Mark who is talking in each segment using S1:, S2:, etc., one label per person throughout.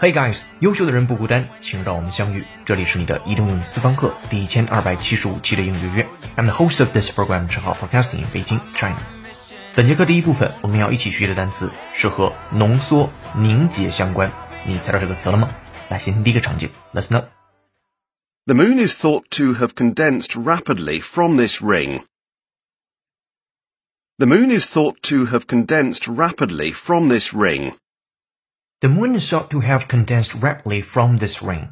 S1: Hey guys，优秀的人不孤单，请让我们相遇。这里是你的移动英语私房课第一千二百七十五期的英语约。I'm the host of this program，正好 Forecasting in Beijing, China。本节课第一部分我们要一起学的单词是和浓缩、凝结相关。你猜到这个词了吗？来，先听第一个场景，Let's
S2: know。The moon is thought to have condensed rapidly from this ring. The moon is thought to have condensed rapidly from this ring.
S1: The moon is thought to have condensed rapidly from this ring。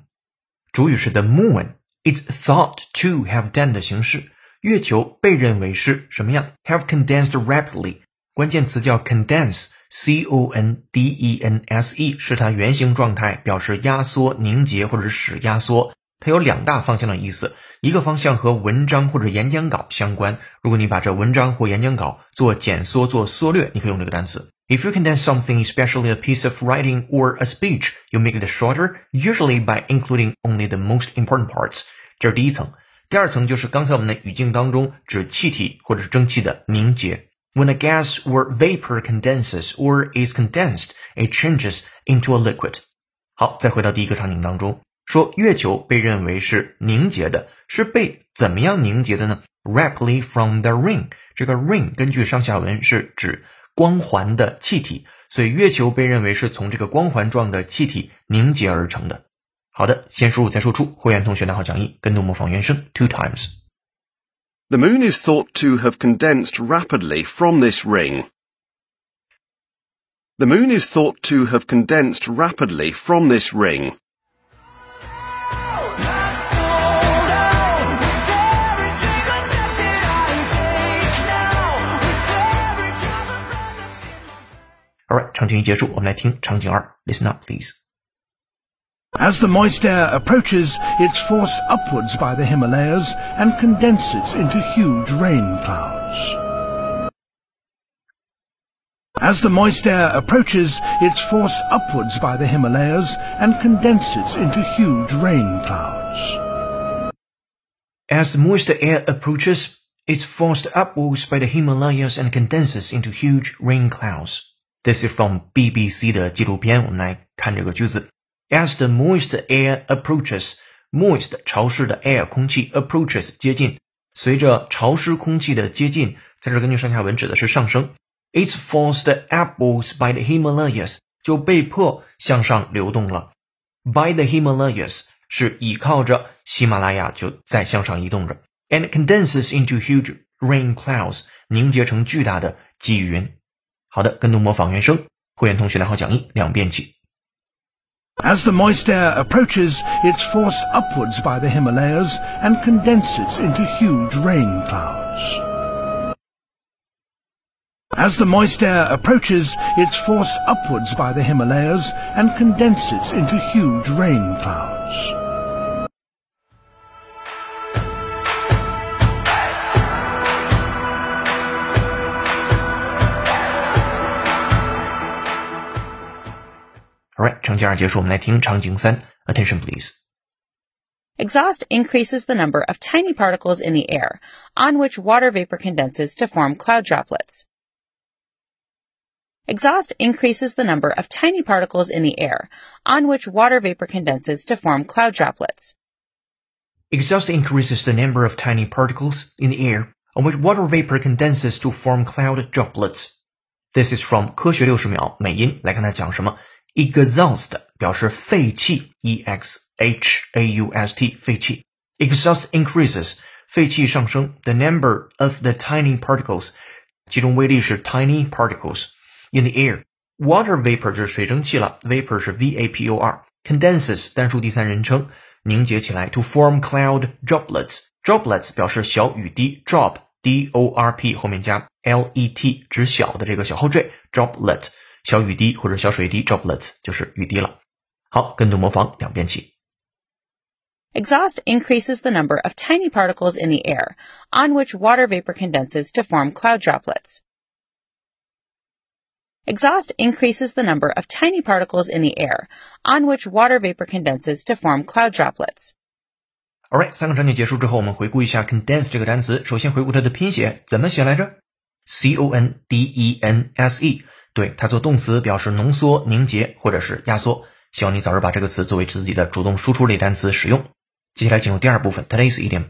S1: 主语是 the moon。It's thought to have done 的形式。月球被认为是什么样？Have condensed rapidly。关键词叫 condense，c o n d e n s e，是它原型状态，表示压缩、凝结或者使压缩。它有两大方向的意思， 一个方向和文章或者演讲稿相关。如果你把这文章或演讲稿做减缩、做缩略，你可以用这个单词。If you condense something, especially a piece of writing or a speech, you make it shorter, usually by including only the most important parts. 这是第一层。第二层就是刚才我们的语境当中指气体或者是蒸汽的凝结。When a gas or vapor condenses or is condensed, it changes into a liquid. 好，再回到第一个场景当中， 说月球被认为是凝结的，是被怎么样凝结的呢？Rapidly from the ring. 这个 ring 根据上下文是指。光环的气体，所以月球被认为是从这个光环状的气体凝结而成的。好的，先输入再输出。会员同学拿好讲义，跟读模仿原声 two times。
S2: The moon is thought to have condensed rapidly from this ring. The moon is thought to have condensed rapidly from this ring.
S1: Alright，场景一结束，我们来听场景二。Listen up, please.
S3: As the moist air approaches, it's forced upwards by the Himalayas and condenses into huge rain clouds. As the moist air approaches, it's forced upwards by the Himalayas and condenses into huge rain clouds.
S1: As the moist air approaches, it's forced upwards by the Himalayas and condenses into huge rain clouds. This is from BBC 的纪录片。我们来看这个句子：As the moist air approaches, moist 潮湿的 air 空气 approaches 接近，随着潮湿空气的接近，在这根据上下文指的是上升。It's forced upwards by the Himalayas 就被迫向上流动了。By the Himalayas 是倚靠着喜马拉雅就在向上移动着，and condenses into huge rain clouds 凝结成巨大的积雨云。好的，跟读模仿原声，会员同学来好讲义，两遍起。
S3: As the moist air approaches, it's forced upwards by the Himalayas and condenses into huge rain clouds. As the moist air approaches, it's forced upwards by the Himalayas and condenses into huge rain clouds.
S1: 场景二结束，我们来听场景三。Attention, please.
S4: Exhaust increases the number of tiny particles in the air, on which water vapor condenses to form cloud droplets. Exhaust increases the number of tiny particles in the air, on which water vapor condenses to form cloud droplets.
S1: Exhaust increases the number of tiny particles in the air, on which water vapor condenses to form cloud droplets. This is from 科学六十秒美音，来看它讲什么。 exhaust 表示废气，e x h a u s t 废气。exhaust increases 废气上升，the number of the tiny particles 其中微粒是 tiny particles in the air。water vapor 就是水蒸气了，vapor 是 v a p o r。condenses 单数第三人称，凝结起来，to form cloud droplets。droplets 表示小雨滴，drop d o r p 后面加 l e t 指小的这个小后缀，droplet。 小雨滴或者小水滴 droplets 就是雨滴了。好，跟读模仿两遍起。
S4: Exhaust increases the number of tiny particles in the air, on which water vapor condenses to form cloud droplets. Exhaust increases the number of tiny particles in the air, on which water vapor condenses to form cloud droplets.
S1: Alright，三个场景结束之后，我们回顾一下 condense 这个单词。首先回顾它的拼写，怎么写来着？C O N D E N S E。 对，它做动词表示浓缩、凝结或者是压缩。希望你早日把这个词作为自己的主动输出类单词使用。接下来进入第二部分，Today's idiom。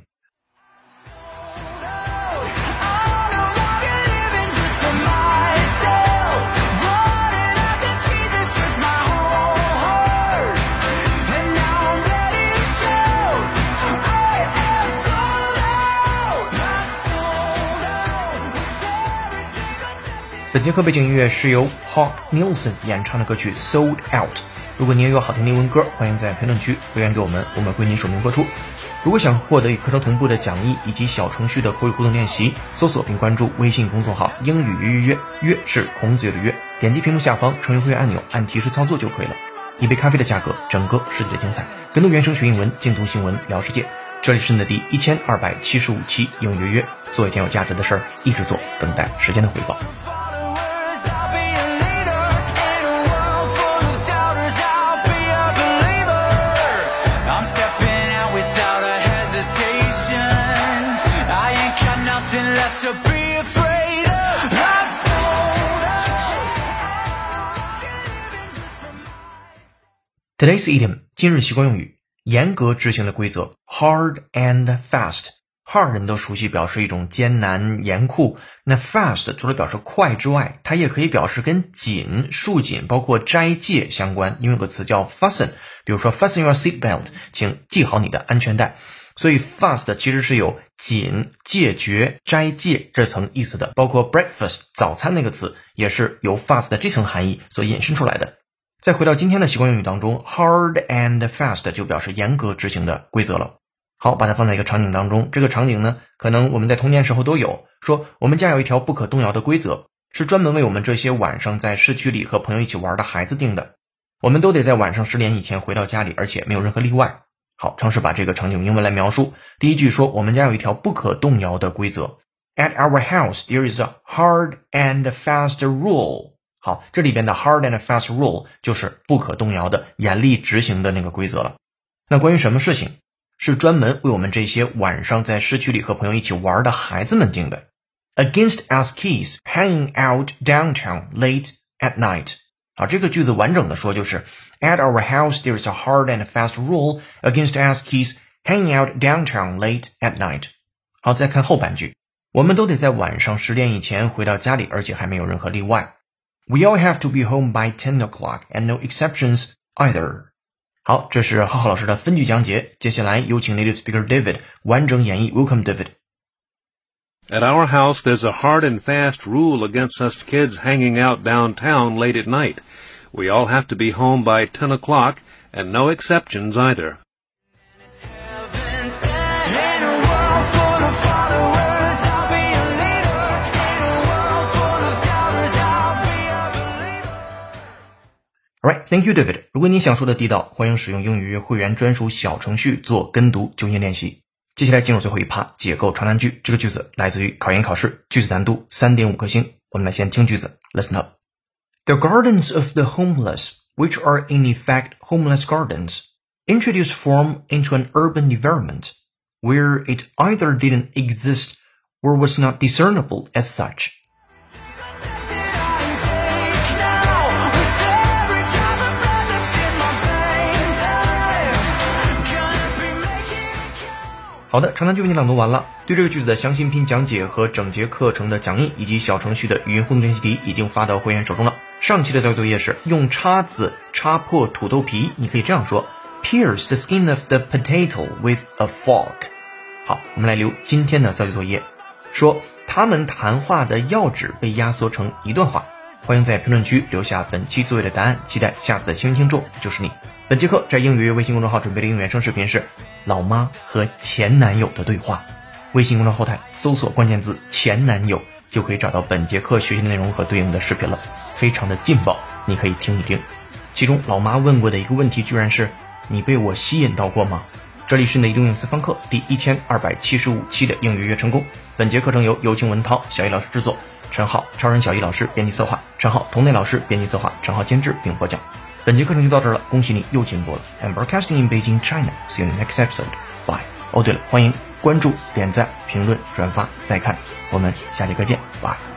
S1: 本节课背景音乐是由 Hawk Nielsen 演唱的歌曲《Sold Out》。如果你也有好听的英文歌，欢迎在评论区留言给我们，我们会为您署名播出。如果想获得与课程同步的讲义以及小程序的口语互动练习，搜索并关注微信公众号“英语约约约”，约是孔子约的约。点击屏幕下方成为会员按钮，按提示操作就可以了。一杯咖啡的价格，整个世界的精彩。更多原声学英文，精读新闻聊世界。这里是你的第一千二百七十五期英语约约，做一件有价值的事儿，一直做，等待时间的回报。Today's idiom 今日习惯用语，严格执行的规则，hard and fast。hard 人都熟悉，表示一种艰难严酷。那 fast 除了表示快之外，它也可以表示跟紧、束紧，包括斋戒相关。因为有个词叫 fasten，比如说 fasten your seat belt，请系好你的安全带。所以 fast 其实是有紧、戒绝、斋戒这层意思的。包括 breakfast 早餐那个词，也是由 fast 的这层含义所引申出来的。再回到今天的习惯用语当中，hard and fast 就表示严格执行的规则了。好，把它放在一个场景当中，这个场景呢，可能我们在童年时候都有。说我们家有一条不可动摇的规则，是专门为我们这些晚上在市区里和朋友一起玩的孩子定的。我们都得在晚上十点以前回到家里，而且没有任何例外。好，尝试把这个场景用英文来描述。第一句说，我们家有一条不可动摇的规则。At our house, there is a hard and fast rule. 好，这里边的 hard and fast rule 就是不可动摇的、严厉执行的那个规则了。那关于什么事情，是专门为我们这些晚上在市区里和朋友一起玩的孩子们定的？Against us kids hanging out downtown late at night。啊，这个句子完整的说就是 At our house there is a hard and fast rule against us kids hanging out downtown late at night。好，再看后半句，我们都得在晚上十点以前回到家里，而且还没有任何例外。We all have to be home by ten o'clock, and no exceptions either. 好，这是浩浩老师的分句讲解。接下来有请 native speaker David 完整演绎。Welcome, David.
S5: At our house, there's a hard and fast rule against us kids hanging out downtown late at night. We all have to be home by 10 o'clock, and no exceptions either.
S1: thank you, David. 如果你想说的地道，欢迎使用英语会员专属小程序做跟读纠音练习。接下来进入最后一趴，解构长难句。这个句子来自于考研考试，句子难度三点五颗星。我们来先听句子，listen up. The gardens of the homeless, which are in effect homeless gardens, introduce form into an urban environment where it either didn't exist or was not discernible as such. 好的，长难句为你朗读完了。对这个句子的详细拼讲解和整节课程的讲义以及小程序的语音互动练习题已经发到会员手中了。上期的教育作业是用叉子插破土豆皮，你可以这样说：Pierce the skin of the potato with a fork。好，我们来留今天的教育作业，说他们谈话的要旨被压缩成一段话。欢迎在评论区留下本期作业的答案，期待下次的幸运听众就是你。本节课在英语微信公众号准备的英语原声视频是。老妈和前男友的对话，微信公众后台搜索关键字“前男友”就可以找到本节课学习的内容和对应的视频了，非常的劲爆，你可以听一听。其中老妈问过的一个问题，居然是“你被我吸引到过吗？”这里是你的英语私房课第一千二百七十五期的英语约成功。本节课程由有请文涛、小易老师制作，陈浩、超人小易老师编辑策划，陈浩、童内老师编辑策划，陈浩监制并播讲。本节课程就到这儿了，恭喜你又进步了。I'm broadcasting in Beijing, China. See you in the next episode. Bye. 哦，对了，欢迎关注、点赞、评论、转发、再看，我们下节课见。Bye.